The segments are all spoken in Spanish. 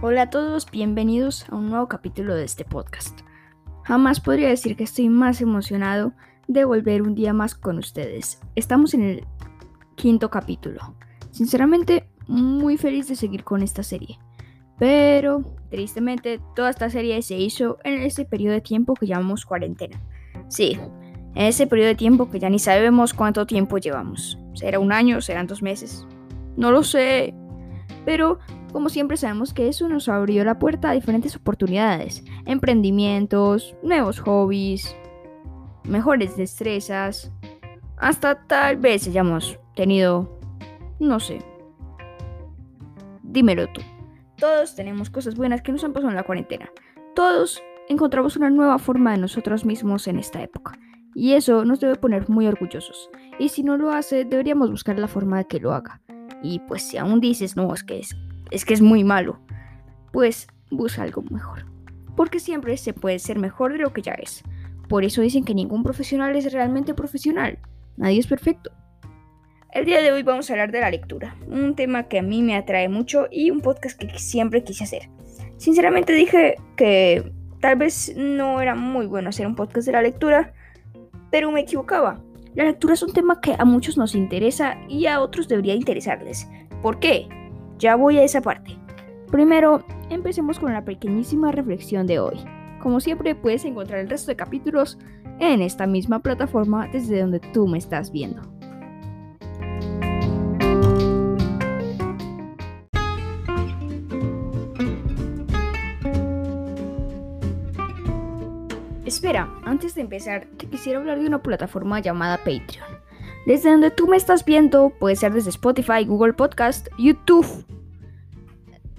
Hola a todos, bienvenidos a un nuevo capítulo de este podcast. Jamás podría decir que estoy más emocionado de volver un día más con ustedes. Estamos en el quinto capítulo. Sinceramente, muy feliz de seguir con esta serie. Pero, tristemente, toda esta serie se hizo en ese periodo de tiempo que llamamos cuarentena. Sí, en ese periodo de tiempo que ya ni sabemos cuánto tiempo llevamos. ¿Será un año? ¿Serán dos meses? No lo sé. Pero como siempre sabemos que eso nos abrió la puerta a diferentes oportunidades, emprendimientos, nuevos hobbies, mejores destrezas, hasta tal vez hayamos tenido, no sé, dímelo tú. Todos tenemos cosas buenas que nos han pasado en la cuarentena. Todos encontramos una nueva forma de nosotros mismos en esta época. Y eso nos debe poner muy orgullosos. Y si no lo hace, deberíamos buscar la forma de que lo haga. Y pues si aún dices, no, es que es es que es muy malo, pues busca algo mejor. Porque siempre se puede ser mejor de lo que ya es. Por eso dicen que ningún profesional es realmente profesional. Nadie es perfecto. El día de hoy vamos a hablar de la lectura, un tema que a mí me atrae mucho y un podcast que siempre quise hacer. Sinceramente dije que tal vez no era muy bueno hacer un podcast de la lectura, pero me equivocaba. La lectura es un tema que a muchos nos interesa y a otros debería interesarles. ¿Por qué? Ya voy a esa parte. Primero, empecemos con la pequeñísima reflexión de hoy. Como siempre, puedes encontrar el resto de capítulos en esta misma plataforma desde donde tú me estás viendo. Espera, antes de empezar, te quisiera hablar de una plataforma llamada Patreon. Desde donde tú me estás viendo, puede ser desde Spotify, Google Podcast, YouTube.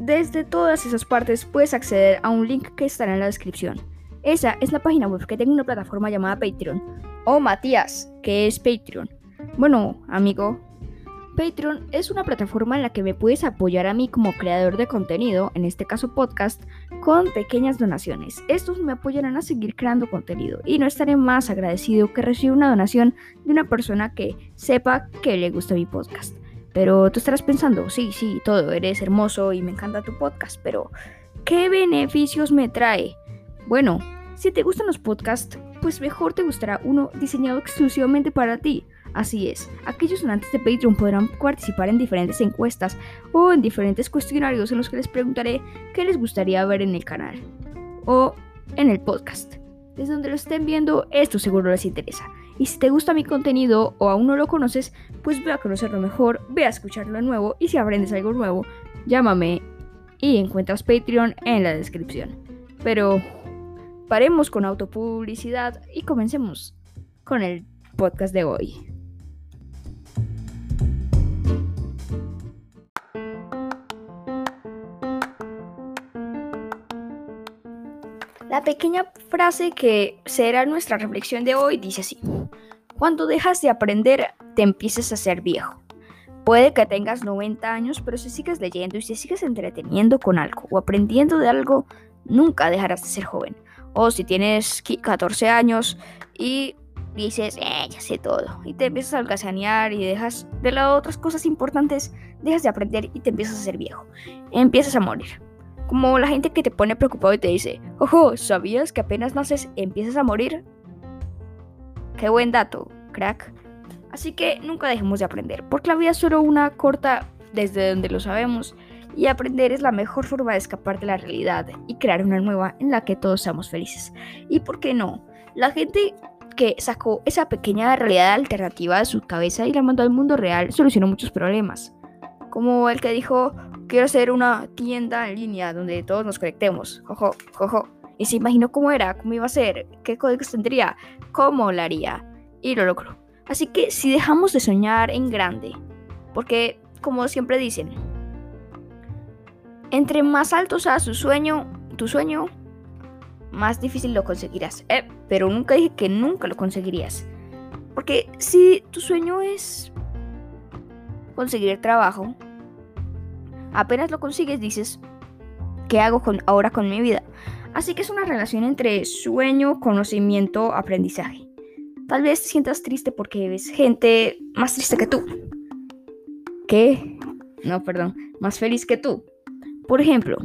Desde todas esas partes puedes acceder a un link que estará en la descripción. Esa es la página web que tengo una plataforma llamada Patreon. O Matías, que es Patreon. Bueno, amigo, Patreon es una plataforma en la que me puedes apoyar a mí como creador de contenido, en este caso podcast, con pequeñas donaciones. Estos me apoyarán a seguir creando contenido y no estaré más agradecido que recibir una donación de una persona que sepa que le gusta mi podcast. Pero tú estarás pensando, sí, sí, todo, eres hermoso y me encanta tu podcast, pero ¿qué beneficios me trae? Bueno, si te gustan los podcasts, pues mejor te gustará uno diseñado exclusivamente para ti. Así es, aquellos donantes de Patreon podrán participar en diferentes encuestas o en diferentes cuestionarios en los que les preguntaré qué les gustaría ver en el canal o en el podcast. Desde donde lo estén viendo, esto seguro les interesa. Y si te gusta mi contenido o aún no lo conoces, pues ve a conocerlo mejor, ve a escucharlo de nuevo y si aprendes algo nuevo, llámame y encuentras Patreon en la descripción. Pero paremos con autopublicidad y comencemos con el podcast de hoy. La pequeña frase que será nuestra reflexión de hoy dice así. Cuando dejas de aprender, te empiezas a ser viejo. Puede que tengas 90 años, pero si sigues leyendo y si sigues entreteniendo con algo o aprendiendo de algo, nunca dejarás de ser joven. O si tienes 14 años y dices, eh, ya sé todo, y te empiezas a algazanear y dejas de lado otras cosas importantes, dejas de aprender y te empiezas a ser viejo. Empiezas a morir. Como la gente que te pone preocupado y te dice, ojo, ¿sabías que apenas naces empiezas a morir? Qué buen dato, crack. Así que nunca dejemos de aprender, porque la vida es solo una corta desde donde lo sabemos, y aprender es la mejor forma de escapar de la realidad y crear una nueva en la que todos seamos felices. ¿Y por qué no? La gente que sacó esa pequeña realidad alternativa de su cabeza y la mandó al mundo real solucionó muchos problemas. Como el que dijo, quiero hacer una tienda en línea donde todos nos conectemos. Jojo, jojo. Y se imaginó cómo era, cómo iba a ser, qué códigos tendría, cómo lo haría. Y lo logró. Así que si dejamos de soñar en grande, porque como siempre dicen, entre más alto sea su sueño, tu sueño, más difícil lo conseguirás. Eh, pero nunca dije que nunca lo conseguirías. Porque si tu sueño es conseguir trabajo, Apenas lo consigues, dices, ¿qué hago ahora con mi vida? Así que es una relación entre sueño, conocimiento, aprendizaje. Tal vez te sientas triste porque ves gente más triste que tú. ¿Qué? No, perdón, más feliz que tú. Por ejemplo,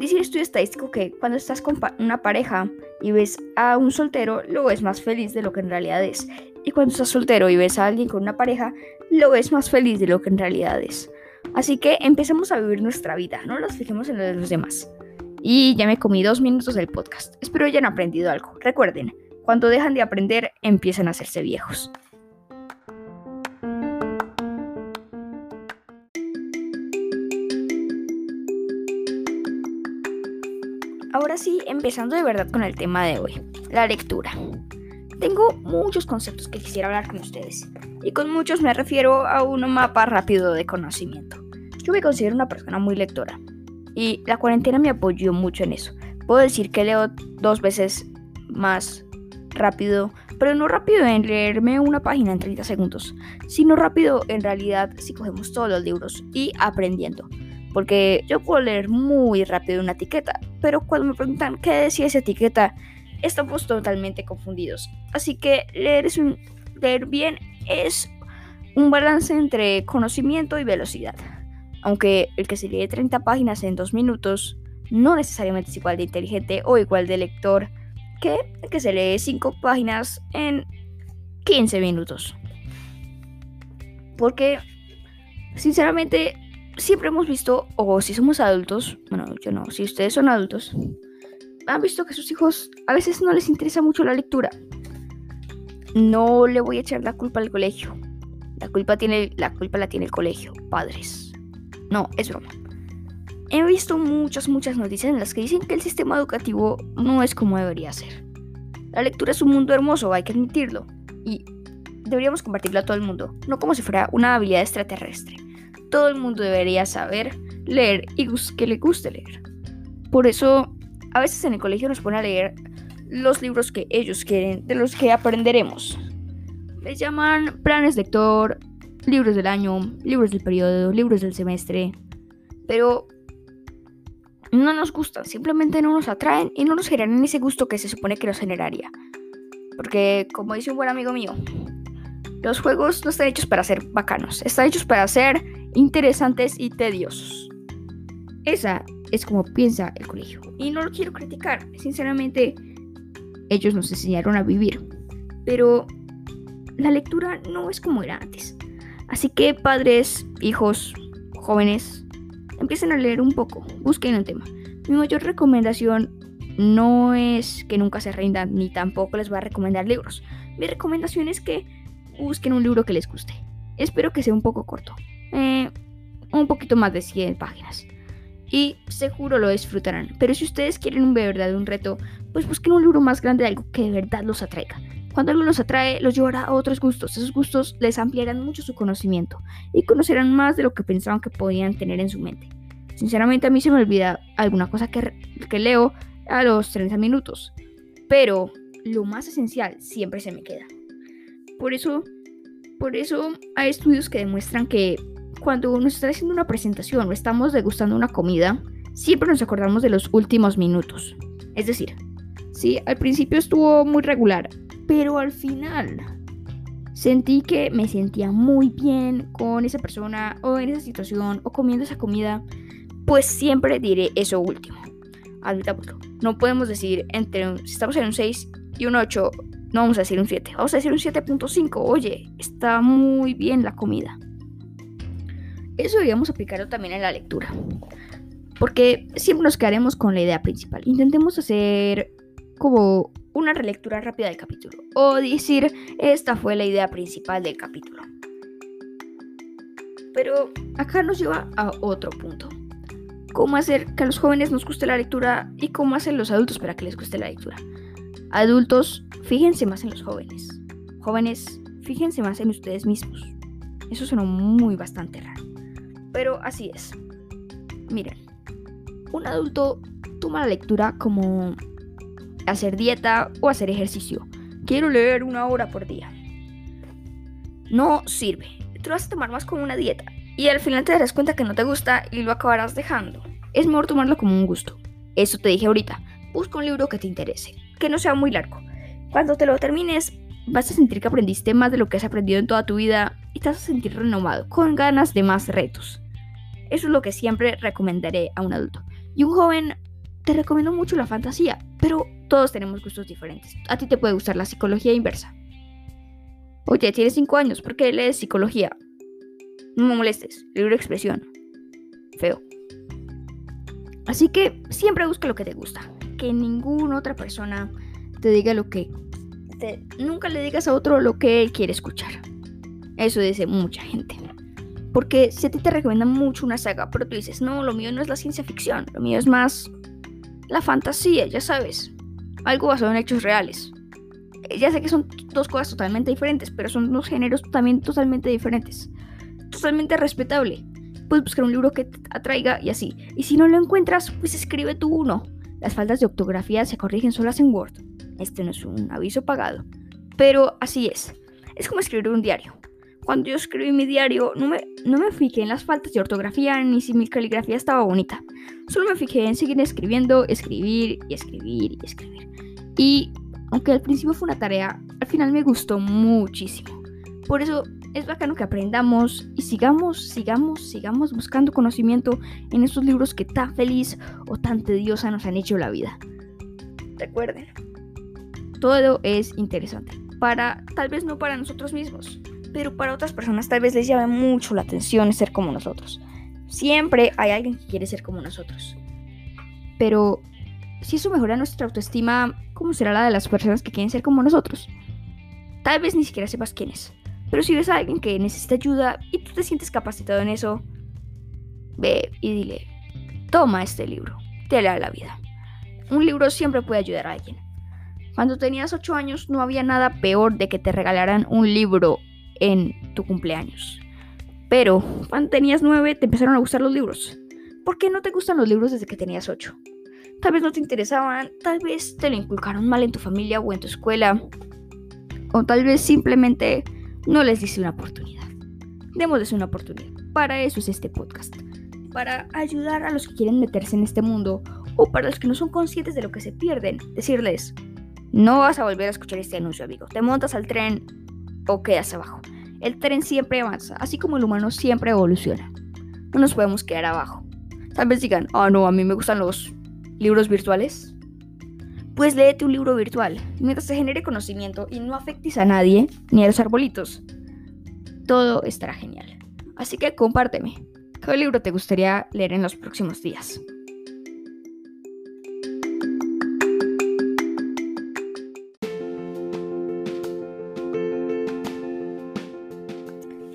Dice el estudio estadístico que cuando estás con una pareja y ves a un soltero, lo ves más feliz de lo que en realidad es. Y cuando estás soltero y ves a alguien con una pareja, lo ves más feliz de lo que en realidad es. Así que empecemos a vivir nuestra vida, no nos fijemos en lo de los demás. Y ya me comí dos minutos del podcast. Espero hayan aprendido algo. Recuerden, cuando dejan de aprender, empiezan a hacerse viejos. Ahora sí, empezando de verdad con el tema de hoy, la lectura. Tengo muchos conceptos que quisiera hablar con ustedes, y con muchos me refiero a un mapa rápido de conocimiento. Yo me considero una persona muy lectora, y la cuarentena me apoyó mucho en eso. Puedo decir que leo dos veces más rápido, pero no rápido en leerme una página en 30 segundos, sino rápido en realidad si cogemos todos los libros y aprendiendo. Porque yo puedo leer muy rápido una etiqueta, pero cuando me preguntan qué decía esa etiqueta, estamos totalmente confundidos. Así que leer, es un, leer bien es un balance entre conocimiento y velocidad. Aunque el que se lee 30 páginas en 2 minutos no necesariamente es igual de inteligente o igual de lector que el que se lee 5 páginas en 15 minutos. Porque, sinceramente, siempre hemos visto, o si somos adultos, bueno, yo no, si ustedes son adultos, han visto que sus hijos a veces no les interesa mucho la lectura. No le voy a echar la culpa al colegio. La culpa, tiene, la culpa la tiene el colegio, padres. No, es broma. He visto muchas, muchas noticias en las que dicen que el sistema educativo no es como debería ser. La lectura es un mundo hermoso, hay que admitirlo. Y deberíamos compartirlo a todo el mundo, no como si fuera una habilidad extraterrestre. Todo el mundo debería saber leer y que le guste leer. Por eso, a veces en el colegio nos pone a leer los libros que ellos quieren, de los que aprenderemos. Les llaman planes lector, libros del año, libros del periodo, libros del semestre. Pero no nos gustan, simplemente no nos atraen y no nos generan ese gusto que se supone que nos generaría. Porque, como dice un buen amigo mío, los juegos no están hechos para ser bacanos, están hechos para ser interesantes y tediosos. Esa es como piensa el colegio. Y no lo quiero criticar, sinceramente, ellos nos enseñaron a vivir. Pero la lectura no es como era antes. Así que padres, hijos, jóvenes, empiecen a leer un poco, busquen el tema. Mi mayor recomendación no es que nunca se rindan, ni tampoco les voy a recomendar libros. Mi recomendación es que busquen un libro que les guste. Espero que sea un poco corto, eh, un poquito más de 100 páginas. Y seguro lo disfrutarán. Pero si ustedes quieren un de verdad un reto, pues busquen un libro más grande de algo que de verdad los atraiga. Cuando algo los atrae, los llevará a otros gustos. Esos gustos les ampliarán mucho su conocimiento y conocerán más de lo que pensaban que podían tener en su mente. Sinceramente a mí se me olvida alguna cosa que, que leo a los 30 minutos, pero lo más esencial siempre se me queda. Por eso, por eso hay estudios que demuestran que cuando nos está haciendo una presentación o estamos degustando una comida, siempre nos acordamos de los últimos minutos. Es decir, sí, al principio estuvo muy regular, pero al final sentí que me sentía muy bien con esa persona o en esa situación o comiendo esa comida, pues siempre diré eso último. Admitámoslo. No podemos decir entre si estamos en un 6 y un 8, no vamos a decir un 7, vamos a decir un 7.5. Oye, está muy bien la comida. Eso deberíamos aplicarlo también en la lectura. Porque siempre nos quedaremos con la idea principal. Intentemos hacer como una relectura rápida del capítulo o decir esta fue la idea principal del capítulo. Pero acá nos lleva a otro punto. ¿Cómo hacer que a los jóvenes nos guste la lectura y cómo hacen los adultos para que les guste la lectura? Adultos, fíjense más en los jóvenes. Jóvenes, fíjense más en ustedes mismos. Eso suena muy bastante raro. Pero así es. Miren, un adulto toma la lectura como hacer dieta o hacer ejercicio. Quiero leer una hora por día. No sirve. Tú vas a tomar más como una dieta. Y al final te darás cuenta que no te gusta y lo acabarás dejando. Es mejor tomarlo como un gusto. Eso te dije ahorita. Busca un libro que te interese, que no sea muy largo. Cuando te lo termines, vas a sentir que aprendiste más de lo que has aprendido en toda tu vida y te vas a sentir renovado, con ganas de más retos. Eso es lo que siempre recomendaré a un adulto. Y un joven te recomiendo mucho la fantasía, pero todos tenemos gustos diferentes. A ti te puede gustar la psicología inversa. Oye, tienes 5 años, ¿por qué lees psicología? No me molestes, libro de expresión. Feo. Así que siempre busca lo que te gusta. Que ninguna otra persona te diga lo que... nunca le digas a otro lo que él quiere escuchar. Eso dice mucha gente. Porque si a ti te recomiendan mucho una saga, pero tú dices, no, lo mío no es la ciencia ficción, lo mío es más la fantasía, ya sabes. Algo basado en hechos reales. Eh, ya sé que son dos cosas totalmente diferentes, pero son dos géneros también totalmente diferentes. Totalmente respetable. Puedes buscar un libro que te atraiga y así. Y si no lo encuentras, pues escribe tú uno. Las faltas de ortografía se corrigen solas en Word. Este no es un aviso pagado. Pero así es. Es como escribir un diario. Cuando yo escribí mi diario, no me, no me fijé en las faltas de ortografía ni si mi caligrafía estaba bonita. Solo me fijé en seguir escribiendo, escribir y escribir y escribir. Y aunque al principio fue una tarea, al final me gustó muchísimo. Por eso es bacano que aprendamos y sigamos, sigamos, sigamos buscando conocimiento en esos libros que tan feliz o tan tediosa nos han hecho la vida. Recuerden, todo es interesante. Para, tal vez no para nosotros mismos, pero para otras personas tal vez les llame mucho la atención ser como nosotros. Siempre hay alguien que quiere ser como nosotros. Pero si eso mejora nuestra autoestima, ¿cómo será la de las personas que quieren ser como nosotros? Tal vez ni siquiera sepas quién es. Pero si ves a alguien que necesita ayuda y tú te sientes capacitado en eso, ve y dile, toma este libro, te hará la vida. Un libro siempre puede ayudar a alguien. Cuando tenías 8 años no había nada peor de que te regalaran un libro en tu cumpleaños. Pero cuando tenías 9 te empezaron a gustar los libros. ¿Por qué no te gustan los libros desde que tenías 8? Tal vez no te interesaban, tal vez te lo inculcaron mal en tu familia o en tu escuela. O tal vez simplemente no les diste una oportunidad. Démosles una oportunidad. Para eso es este podcast. Para ayudar a los que quieren meterse en este mundo o para los que no son conscientes de lo que se pierden. Decirles, no vas a volver a escuchar este anuncio, amigo. Te montas al tren o quedas abajo. El tren siempre avanza, así como el humano siempre evoluciona. No nos podemos quedar abajo. Tal vez digan, oh no, a mí me gustan los libros virtuales. Pues léete un libro virtual, mientras te genere conocimiento y no afectes a nadie, ni a los arbolitos. Todo estará genial. Así que compárteme. ¿Qué libro te gustaría leer en los próximos días?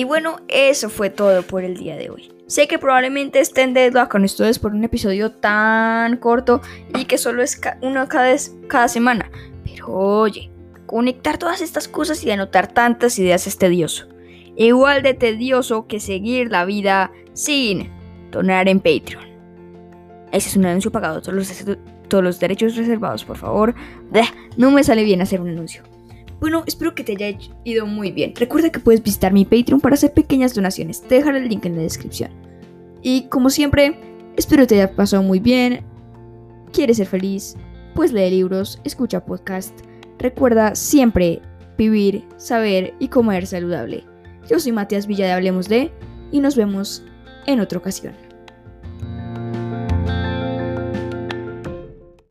Y bueno, eso fue todo por el día de hoy. Sé que probablemente estén de con ustedes por un episodio tan corto y que solo es uno cada, semana. Pero oye, conectar todas estas cosas y anotar tantas ideas es tedioso. Igual de tedioso que seguir la vida sin donar en Patreon. Ese es un anuncio pagado, todos los derechos reservados, por favor. No me sale bien hacer un anuncio. Bueno, espero que te haya ido muy bien. Recuerda que puedes visitar mi Patreon para hacer pequeñas donaciones. Te dejaré el link en la descripción. Y como siempre, espero te haya pasado muy bien. ¿Quieres ser feliz? Pues lee libros, escucha podcast. Recuerda siempre vivir, saber y comer saludable. Yo soy Matías Villa de Hablemos de y nos vemos en otra ocasión.